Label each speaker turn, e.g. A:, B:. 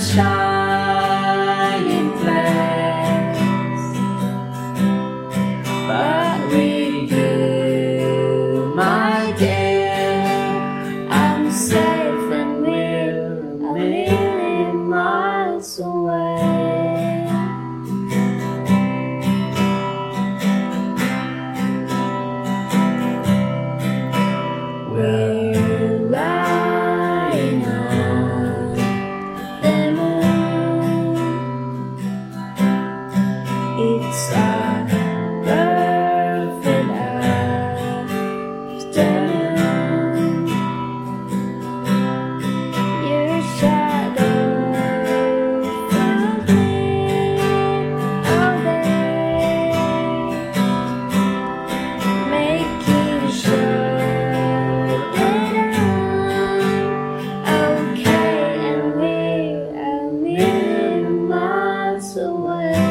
A: shining but my dear, I'm safe and we're a million miles away. away.